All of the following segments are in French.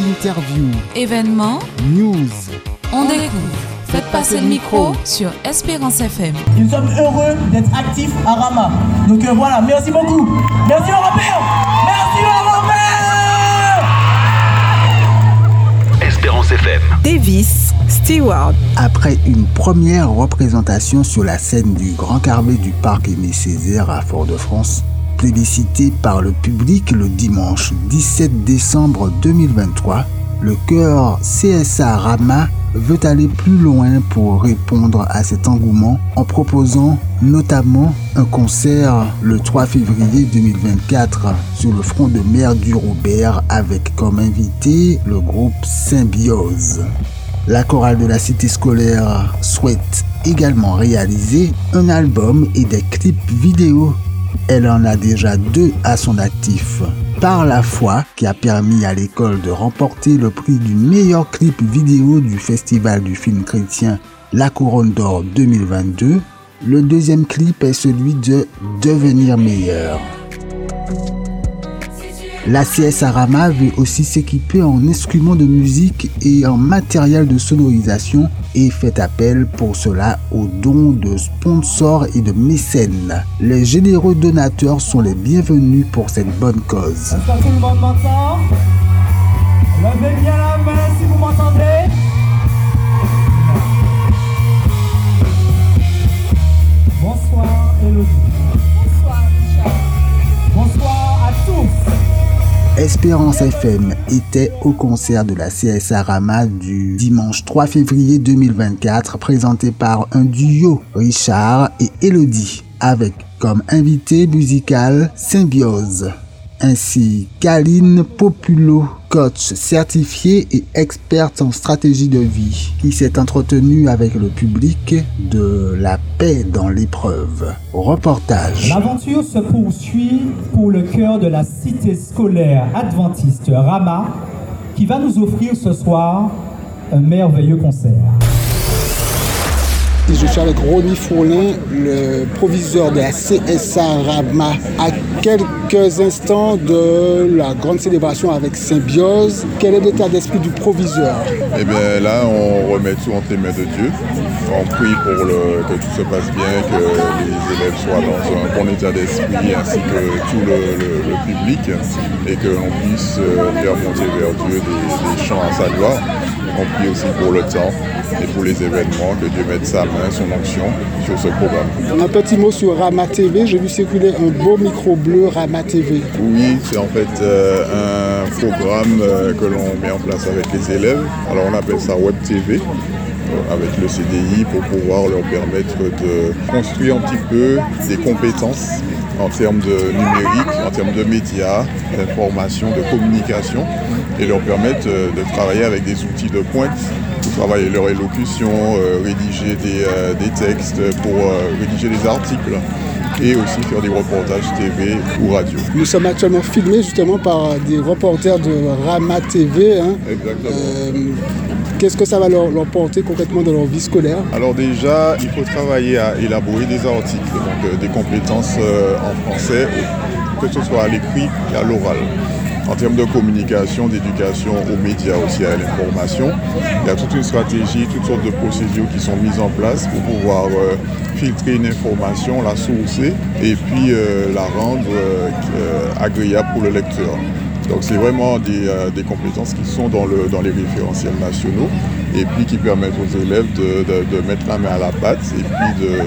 Interview, événements, news. On découvre. Faites passer le micro sur Espérance FM. Nous sommes heureux d'être actifs à Rama. Donc euh, voilà, merci beaucoup. Merci Européens. Merci Européens. Espérance FM. Davis Stewart. Après une première représentation sur la scène du Grand Carmé du Parc Aimé Césaire à Fort-de-France, plébiscité par le public le dimanche 17 décembre 2023, le chœur CSA Rama veut aller plus loin pour répondre à cet engouement en proposant notamment un concert le 3 février 2024 sur le front de mer du Robert avec comme invité le groupe Symbiose. La chorale de la cité scolaire souhaite également réaliser un album et des clips vidéo elle en a déjà deux à son actif. Par la foi, qui a permis à l'école de remporter le prix du meilleur clip vidéo du Festival du film chrétien La Couronne d'Or 2022. Le deuxième clip est celui de Devenir meilleur. La CS Arama veut aussi s'équiper en instruments de musique et en matériel de sonorisation et fait appel pour cela aux dons de sponsors et de mécènes. Les généreux donateurs sont les bienvenus pour cette bonne cause. Espérance FM était au concert de la CSA Rama du dimanche 3 février 2024 présenté par un duo Richard et Elodie avec comme invité musical Symbiose ainsi qu'Aline Populo, coach certifié et experte en stratégie de vie, qui s'est entretenue avec le public de la paix dans l'épreuve. Reportage. L'aventure se poursuit pour le cœur de la cité scolaire adventiste Rama, qui va nous offrir ce soir un merveilleux concert. Je suis avec Ronnie Fourlin, le proviseur de la CSA Rama, à quelques instants de la grande célébration avec Symbiose. Quel est l'état d'esprit du proviseur? Eh bien là, on remet tout entre les mains de Dieu. On prie pour le- que tout se passe bien, que les élèves soient dans un bon état d'esprit ainsi que tout le, le- le public et que l'on puisse euh, faire monter vers Dieu des, des chants à sa gloire. On prie aussi pour le temps et pour les événements, que Dieu mette sa main, son onction sur ce programme. Un petit mot sur Rama TV. J'ai vu circuler un beau micro bleu Rama TV. Oui, c'est en fait euh, un programme euh, que l'on met en place avec les élèves. Alors on appelle ça Web TV avec le CDI pour pouvoir leur permettre de construire un petit peu des compétences en termes de numérique, en termes de médias, d'information, de communication et leur permettre euh, de travailler avec des outils de pointe pour travailler leur élocution, euh, rédiger des, euh, des textes, pour euh, rédiger des articles et aussi faire des reportages TV ou radio. Nous sommes actuellement filmés justement par des reporters de Rama TV. hein. Exactement. Qu'est-ce que ça va leur, porter concrètement dans leur vie scolaire Alors déjà, il faut travailler à élaborer des articles, donc euh, des compétences euh, en français, que ce soit à l'écrit et à l'oral. En termes de communication, d'éducation aux médias aussi, à l'information, il y a toute une stratégie, toutes sortes de procédures qui sont mises en place pour pouvoir euh, filtrer une information, la sourcer et puis la rendre agréable pour le lecteur. Donc c'est vraiment des, euh, des compétences qui sont dans, le, dans les référentiels nationaux et puis qui permettent aux élèves de mettre la main à la pâte et puis de-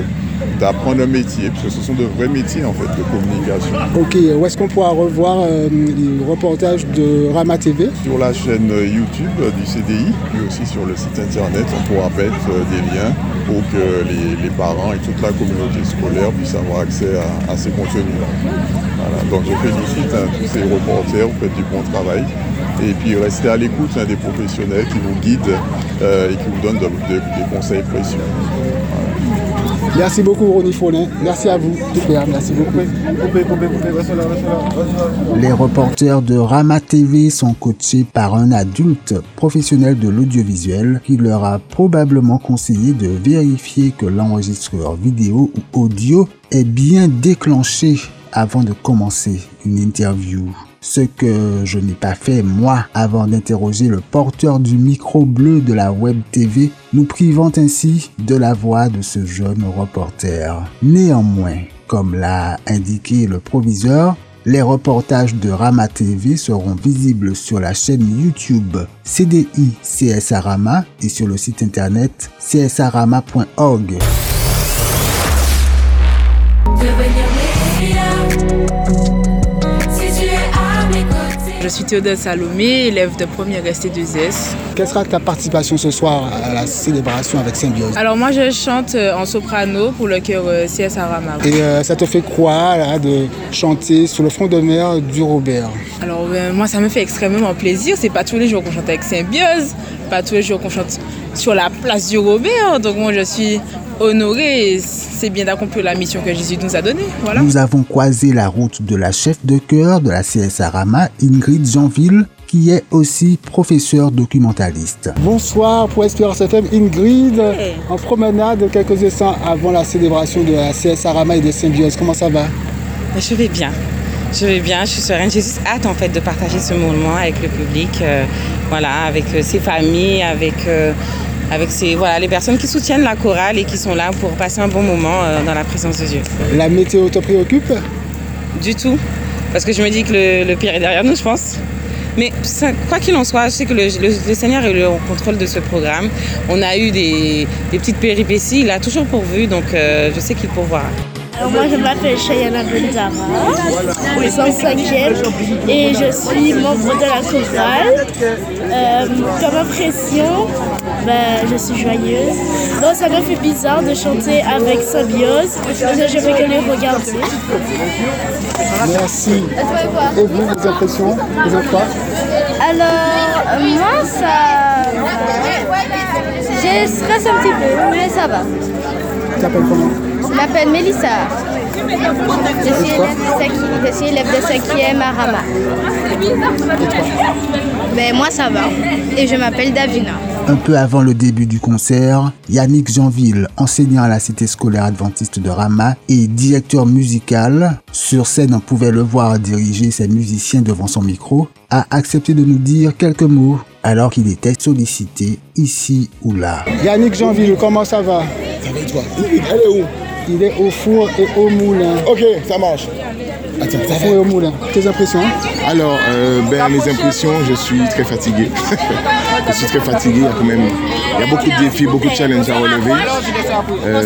d'apprendre un métier, parce que ce sont de vrais métiers en fait de communication. Ok, où est-ce qu'on pourra revoir euh, les reportages de Rama TV Sur la chaîne euh, YouTube euh, du CDI, puis aussi sur le site internet, on pourra mettre des liens pour que les, les parents et toute la communauté scolaire puissent avoir accès à, à ces contenus-là. Voilà. Donc je félicite hein, tous ces reporters, vous faites du bon travail. Et puis restez à l'écoute hein, des professionnels qui vous guident euh, et qui vous donnent de- de- des conseils précieux. Merci beaucoup Ronnie Follin. Merci à vous. Super, merci beaucoup. Les reporters de Rama TV sont coachés par un adulte professionnel de l'audiovisuel qui leur a probablement conseillé de vérifier que l'enregistreur vidéo ou audio est bien déclenché avant de commencer une interview. Ce que je n'ai pas fait moi avant d'interroger le porteur du micro bleu de la web TV, nous privant ainsi de la voix de ce jeune reporter. Néanmoins, comme l'a indiqué le proviseur, les reportages de Rama TV seront visibles sur la chaîne YouTube CDI CSA Rama et sur le site internet csarama.org. Je suis Théodore Salomé, élève de première ST2S. Quelle sera ta participation ce soir à la célébration avec Symbiose Alors moi je chante euh, en soprano pour le chœur euh, CS Arama. Et euh, ça te fait quoi là, de chanter sur le front de mer du Robert? Alors moi ça me fait extrêmement plaisir. C'est pas tous les jours qu'on chante avec Symbiose, pas tous les jours qu'on chante sur la place du Robert. Donc moi je suis honoré. C'est bien d'accomplir la mission que Jésus nous a donnée. Voilà. Nous avons croisé la route de la chef de chœur de la CSA Rama, Ingrid Jeanville, qui est aussi professeur documentaliste. Bonsoir pour Espérance FM, Ingrid, en promenade quelques instants avant la célébration de la CSA Rama et de Symbiose. Comment ça va? Je vais bien. Je vais bien, je suis sereine. J'ai juste hâte en fait de partager ce moment avec le public, euh, voilà, avec euh, ses familles, avec euh, avec ces, voilà, les personnes qui soutiennent la chorale et qui sont là pour passer un bon moment euh, dans la présence de Dieu. La météo te préoccupe? Du tout, parce que je me dis que le, le pire est derrière nous, je pense. Mais ça, quoi qu'il en soit, je sais que le, le, le, Seigneur est au contrôle de ce programme. On a eu des, des petites péripéties, il a toujours pourvu, donc euh, je sais qu'il pourvoira. Alors moi je m'appelle Chayana Benzara, au 105e et je suis membre de la chorale. Euh, comme impression, ben, je suis joyeuse. Bon, ça me fait bizarre de chanter avec Symbiose, mais je vais que les regarder. Merci. Et vous, les impressions Vous êtes quoi Alors, euh, moi ça... Je stresse un petit peu, mais ça va. Tu t'appelles comment? Je m'appelle Mélissa. Je suis, élève de, cinqui... je suis élève de 5e à Rama. Ben, moi ça va. Et je m'appelle Davina. Un peu avant le début du concert, Yannick Jeanville, enseignant à la cité scolaire adventiste de Rama et directeur musical, sur scène on pouvait le voir diriger ses musiciens devant son micro, a accepté de nous dire quelques mots alors qu'il était sollicité ici ou là. Yannick Jeanville, comment ça va? Ça va et toi? Elle est où? Il est au four et au moulin. Ok, ça marche. Attends, au four et au moulin. Tes impressions Alors, euh, ben, mes impressions, je suis très fatigué. je suis très fatigué. Il y a quand même il y a beaucoup de défis, beaucoup de challenges à relever. Euh,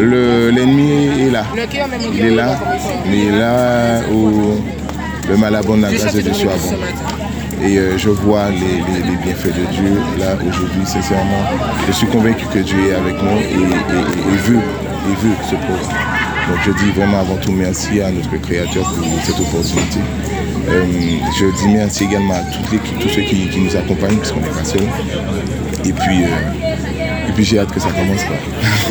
le- L'ennemi est là. Il est là, mais là où le mal abonde, la grâce de Dieu surabonde. Et euh, je vois les, bienfaits de Dieu là aujourd'hui, sincèrement. Je suis convaincu que Dieu est avec nous et, et veut ce programme. Donc je dis vraiment avant tout merci à notre Créateur pour cette opportunité. Euh, je dis merci également à toute l'équipe, tous ceux qui, qui nous accompagnent, parce qu'on n'est pas seuls. Et puis, euh, et puis j'ai hâte que ça commence. quoi.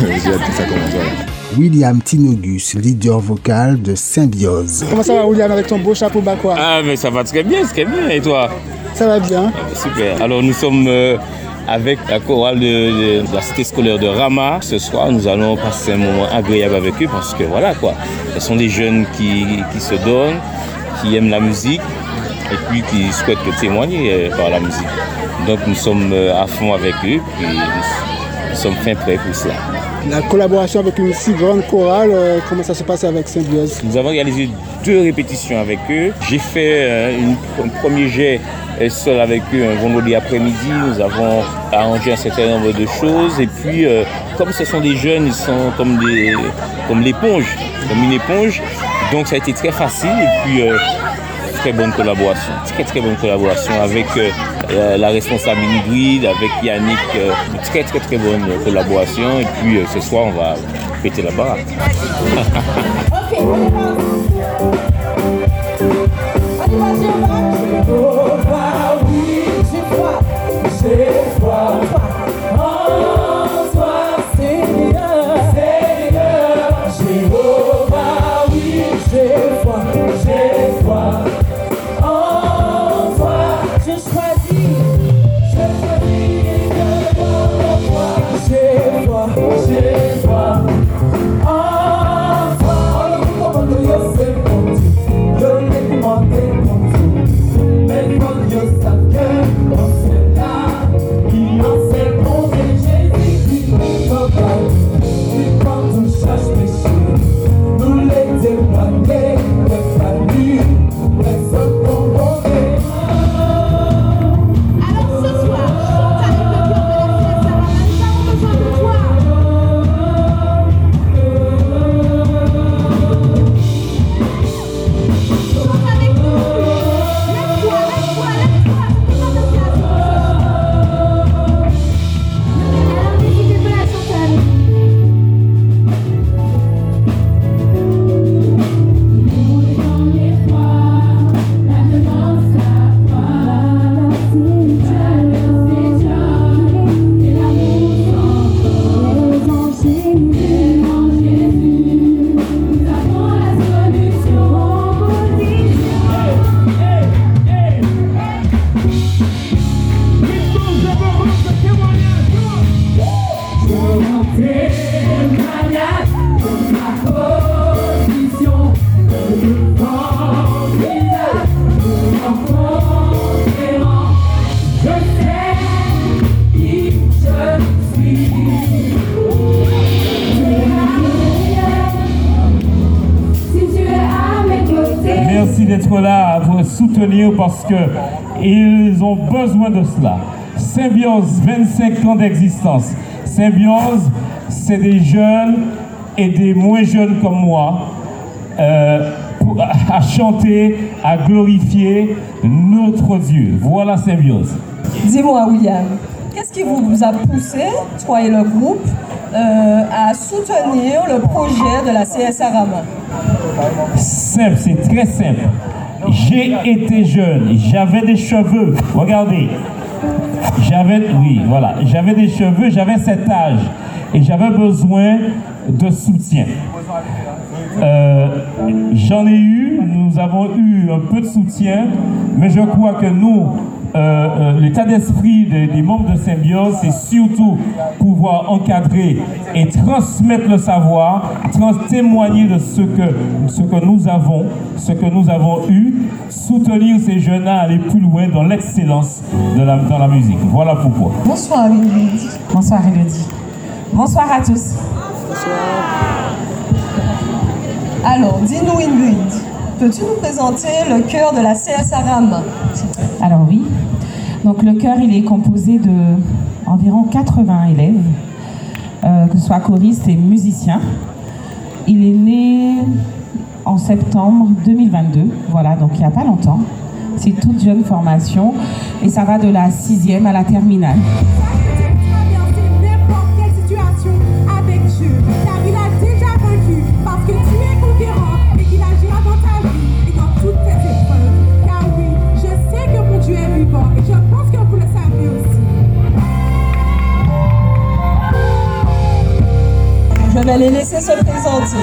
j'ai hâte que ça commence. voilà. William Tinogus, leader vocal de Symbiose. Comment ça va, William, avec ton beau chapeau bakwa Ah, mais ça va très bien, très bien. Et toi? Ça va bien. Super. Alors, nous sommes euh, avec la chorale de, de- de la cité scolaire de Rama. Ce soir, nous allons passer un moment agréable avec eux parce que voilà quoi. Ce sont des jeunes qui, qui se donnent, qui aiment la musique et puis qui souhaitent témoigner euh, par la musique. Donc, nous sommes euh, à fond avec eux et nous, sommes fin prêts pour cela. La collaboration avec une si grande chorale, euh, comment ça se passe avec Symbiose Nous avons réalisé deux répétitions avec eux. J'ai fait une- un premier jet seul avec eux un vendredi après-midi. Nous avons arrangé un certain nombre de choses. Et puis, comme ce sont des jeunes, ils sont comme, des, comme l'éponge, comme une éponge. Donc ça a été très facile. Et puis, euh, très bonne collaboration. Très très bonne collaboration avec euh, euh, la responsable Ingrid, avec Yannick. euh, très très très bonne collaboration. Et puis, ce soir, on va péter la baraque. soutenir parce qu'ils ont besoin de cela. Symbiose, 25 ans d'existence. Symbiose, c'est des jeunes et des moins jeunes comme moi euh, à chanter, à glorifier notre Dieu. Voilà Symbiose. Dis-moi, William, qu'est-ce qui vous a poussé, toi et le groupe, euh, à soutenir le projet de la CSR Rama Simple, c'est très simple. J'ai été jeune, j'avais des cheveux. Regardez, j'avais, oui, voilà, j'avais des cheveux, j'avais cet âge. Et j'avais besoin de soutien. Euh, j'en ai eu, nous avons eu un peu de soutien, mais je crois que nous, euh, euh, l'état d'esprit des, membres de Symbiose, c'est surtout pouvoir encadrer et transmettre le savoir, témoigner de ce que, ce que nous avons, ce que nous avons eu, soutenir ces jeunes à aller plus loin dans l'excellence dans la musique. Voilà pourquoi. Bonsoir Ingrid. Bonsoir Elodie. Bonsoir à tous. Bonsoir. Alors, dis-nous Ingrid, peux-tu nous présenter le chœur de la CSRAM Alors oui, donc le chœur il est composé de environ 80 élèves, euh, que ce soit choristes et musiciens. Il est né en septembre 2022, voilà, donc il n'y a pas longtemps. C'est toute jeune formation et ça va de la sixième à la terminale. Les laisser se présenter.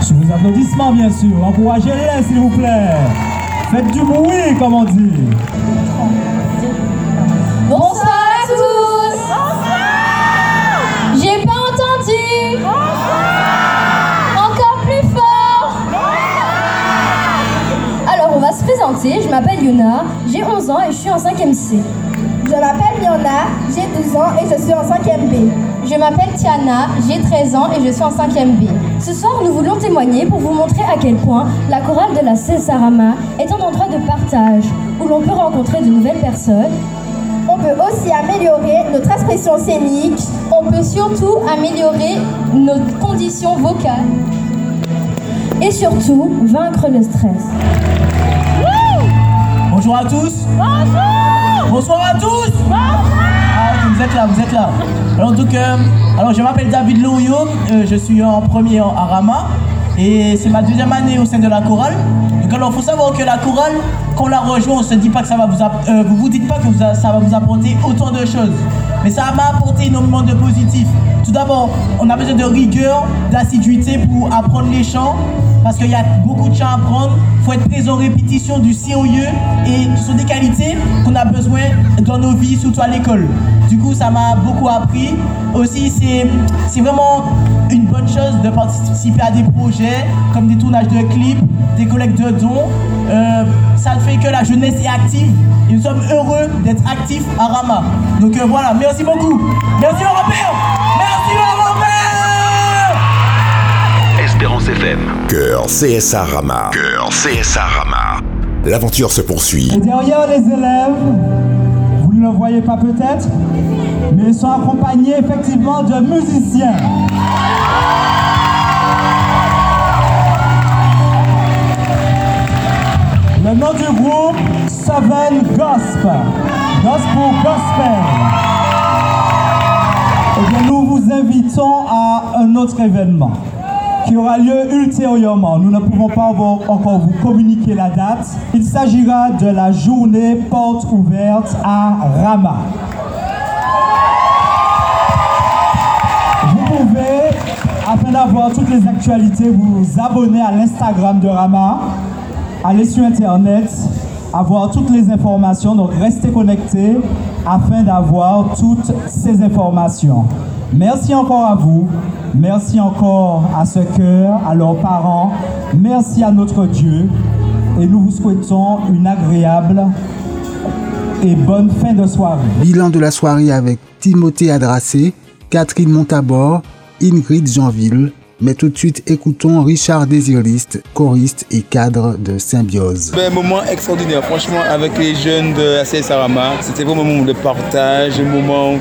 Sous vos applaudissements, bien sûr. Encouragez-les, s'il vous plaît. Faites du bruit, comme on dit. Bonsoir à tous. J'ai pas entendu. Encore plus fort. Alors, on va se présenter. Je m'appelle Yuna, j'ai 11 ans et je suis en 5e C. Je m'appelle Yona, j'ai 12 ans et je suis en 5e B. Je m'appelle Tiana, j'ai 13 ans et je suis en 5e B. Ce soir, nous voulons témoigner pour vous montrer à quel point la chorale de la Césarama est un endroit de partage où l'on peut rencontrer de nouvelles personnes. On peut aussi améliorer notre expression scénique. On peut surtout améliorer nos conditions vocales. Et surtout, vaincre le stress. Bonjour à tous. Bonjour. Bonsoir à tous. Bonsoir. Vous êtes là, vous êtes là. Alors, donc, alors je m'appelle David Lorio, euh, je suis en premier à Rama et c'est ma deuxième année au sein de la chorale. Donc alors, faut savoir que la chorale, quand on la rejoint, on se dit pas que ça va vous, euh, vous vous dites pas que ça va vous apporter autant de choses, mais ça m'a apporté énormément de positif. Tout d'abord, on a besoin de rigueur, d'assiduité pour apprendre les chants, parce qu'il y a beaucoup de chants à apprendre. Il faut être présent en répétition du sérieux et ce sont des qualités qu'on a besoin dans nos vies, surtout à l'école. Du coup, ça m'a beaucoup appris. Aussi, c'est vraiment une bonne chose de participer à des projets comme des tournages de clips, des collectes de dons. Euh, ça fait que la jeunesse est active et nous sommes heureux d'être actifs à Rama. Donc euh, voilà, merci beaucoup. Merci Européen Merci Européen Espérance FM. Cœur CSA Rama. Cœur CSA Rama. L'aventure se poursuit. Et derrière les élèves, vous ne le voyez pas peut-être, mais ils sont accompagnés effectivement de musiciens. Le nom du groupe, Seven Gospel. Gospel Gospel. Eh bien, nous vous invitons à un autre événement qui aura lieu ultérieurement. Nous ne pouvons pas encore vous communiquer la date. Il s'agira de la journée porte ouverte à Rama. Vous pouvez, afin d'avoir toutes les actualités, vous abonner à l'Instagram de Rama, aller sur Internet, avoir toutes les informations. Donc restez connectés afin d'avoir toutes ces informations. Merci encore à vous. Merci encore à ce cœur, à leurs parents. Merci à notre Dieu. Et nous vous souhaitons une agréable et bonne fin de soirée. Bilan de la soirée avec Timothée Adrassé, Catherine Montabor, Ingrid Jeanville Mais tout de suite, écoutons Richard Désirliste, choriste et cadre de Symbiose. Un moment extraordinaire, franchement, avec les jeunes de ACS Arama. C'était vraiment un moment de partage, un moment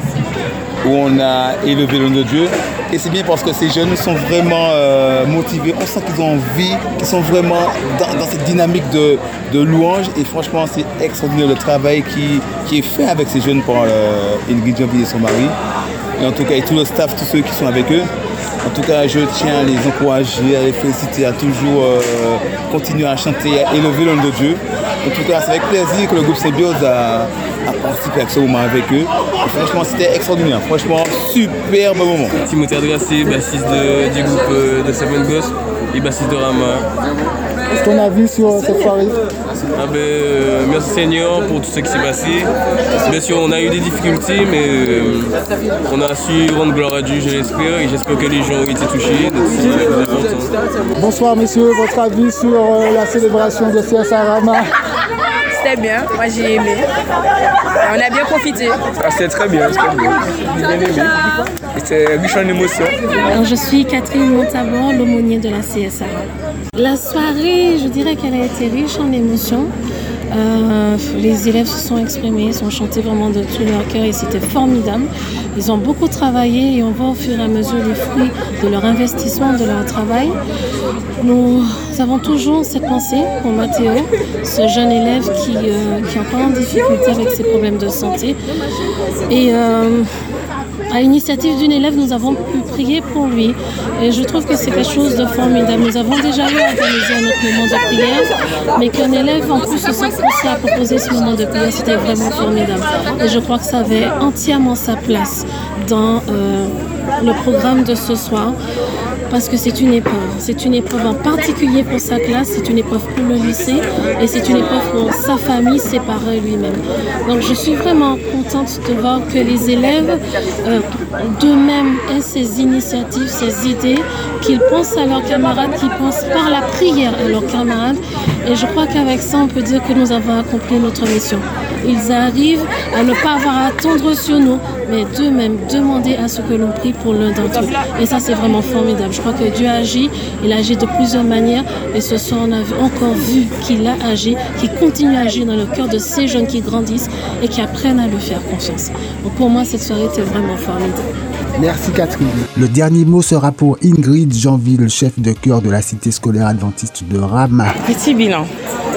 où on a élevé le nom de Dieu. Et c'est bien parce que ces jeunes sont vraiment euh, motivés, on sent qu'ils ont envie, qu'ils sont vraiment dans, cette dynamique de, louange. Et franchement, c'est extraordinaire le travail qui, est fait avec ces jeunes par euh, Ingrid et son mari. Et en tout cas, et tout le staff, tous ceux qui sont avec eux. En tout cas, je tiens à les encourager, à les féliciter, à toujours euh, continuer à chanter, à élever le nom de Dieu. En tout cas, c'est avec plaisir que le groupe Symbiose a, participé à ce moment avec eux. franchement, c'était extraordinaire. Franchement, superbe moment. Timothée Adrassé, bassiste du groupe euh, de Seven Ghost et bassiste de Rama. Ton avis sur cette soirée? Ah ben, euh, Merci Seigneur pour tout ce qui s'est passé. Bien sûr, on a eu des difficultés, mais euh, on a su rendre gloire à Dieu, je l'espère, et j'espère que les gens ont été touchés. Bonsoir messieurs, votre avis sur la célébration de CSA Rama? C'était bien, moi j'ai aimé. on a bien profité. Ah, c'était très bien, c'était bien. J'ai bien aimé. C'était riche en émotions. je suis Catherine Montabon, l'aumônier de la CSA. La soirée, je dirais qu'elle a été riche en émotions. Euh, les élèves se sont exprimés, ils ont chanté vraiment de tout leur cœur et c'était formidable. Ils ont beaucoup travaillé et on voit au fur et à mesure les fruits de leur investissement, de leur travail. Nous avons toujours cette pensée pour Mathéo, ce jeune élève qui, euh, qui est encore en difficulté avec ses problèmes de santé. Et euh, à l'initiative d'une élève, nous avons pu prier pour lui. Et je trouve que c'est quelque chose de formidable. Nous avons déjà eu organisé un autre moment de prière, mais qu'un élève en plus se soit poussé à proposer ce moment de prière, c'était vraiment formidable. Et je crois que ça avait entièrement sa place dans euh, le programme de ce soir parce que c'est une épreuve. C'est une épreuve en particulier pour sa classe, c'est une épreuve pour le lycée et c'est une épreuve pour sa famille, ses parents lui-même. Donc je suis vraiment contente de voir que les élèves euh, d'eux-mêmes aient ces initiatives, ces idées, qu'ils pensent à leurs camarades, qu'ils pensent par la prière à leurs camarades. Et je crois qu'avec ça, on peut dire que nous avons accompli notre mission. Ils arrivent à ne pas avoir à attendre sur nous, mais d'eux-mêmes demander à ce que l'on prie pour l'un d'entre eux. Et ça, c'est vraiment formidable. Je crois que Dieu agit, il agit de plusieurs manières, et ce soir, on a encore vu qu'il a agi, qu'il continue à agir dans le cœur de ces jeunes qui grandissent et qui apprennent à lui faire confiance. Donc pour moi, cette soirée était vraiment formidable. Merci Catherine. Le dernier mot sera pour Ingrid Jeanville, chef de cœur de la cité scolaire adventiste de Rama. Petit bilan.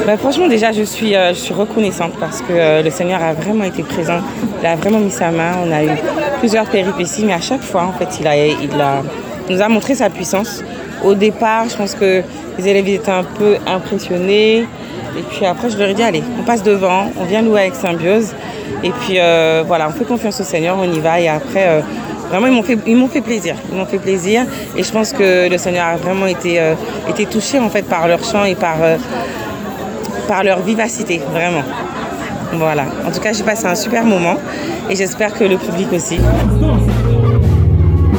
Bah, franchement, déjà, je suis, euh, je suis reconnaissante parce que euh, le Seigneur a vraiment été présent. Il a vraiment mis sa main. On a eu plusieurs péripéties, mais à chaque fois, en fait, il, a, il a, nous a montré sa puissance. Au départ, je pense que les élèves étaient un peu impressionnés. Et puis après, je leur ai dit, allez, on passe devant, on vient louer avec Symbiose. Et puis euh, voilà, on fait confiance au Seigneur, on y va. Et après, vraiment, ils m'ont fait, ils m'ont fait plaisir. Ils m'ont fait plaisir. Et je pense que le Seigneur a vraiment été, été touché en fait par leur chant et par par leur vivacité, vraiment. Voilà. En tout cas, j'ai passé un super moment et j'espère que le public aussi.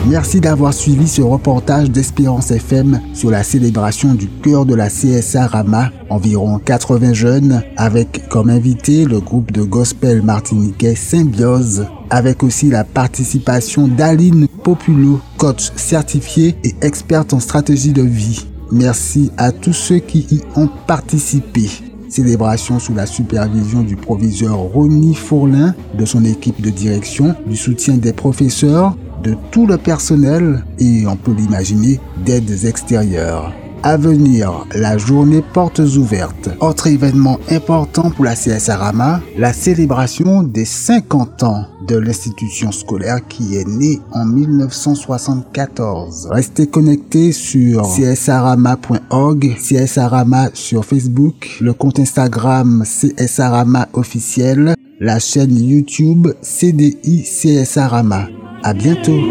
Merci d'avoir suivi ce reportage d'Espérance FM sur la célébration du cœur de la CSA Rama. Environ 80 jeunes avec comme invité le groupe de gospel martiniquais Symbiose avec aussi la participation d'Aline Populo, coach certifié et experte en stratégie de vie. Merci à tous ceux qui y ont participé. Célébration sous la supervision du proviseur Ronnie Fourlin, de son équipe de direction, du soutien des professeurs, de tout le personnel et, on peut l'imaginer, d'aides extérieures. À venir, la journée portes ouvertes. Autre événement important pour la CSA Rama, la célébration des 50 ans de l'institution scolaire qui est née en 1974. Restez connectés sur csarama.org, csarama sur Facebook, le compte Instagram csarama officiel, la chaîne YouTube CDI CSA À bientôt.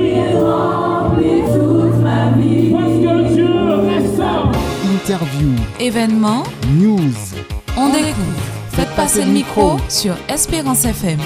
Interview, événements, news. On découvre. Faites passer le micro sur Espérance FM.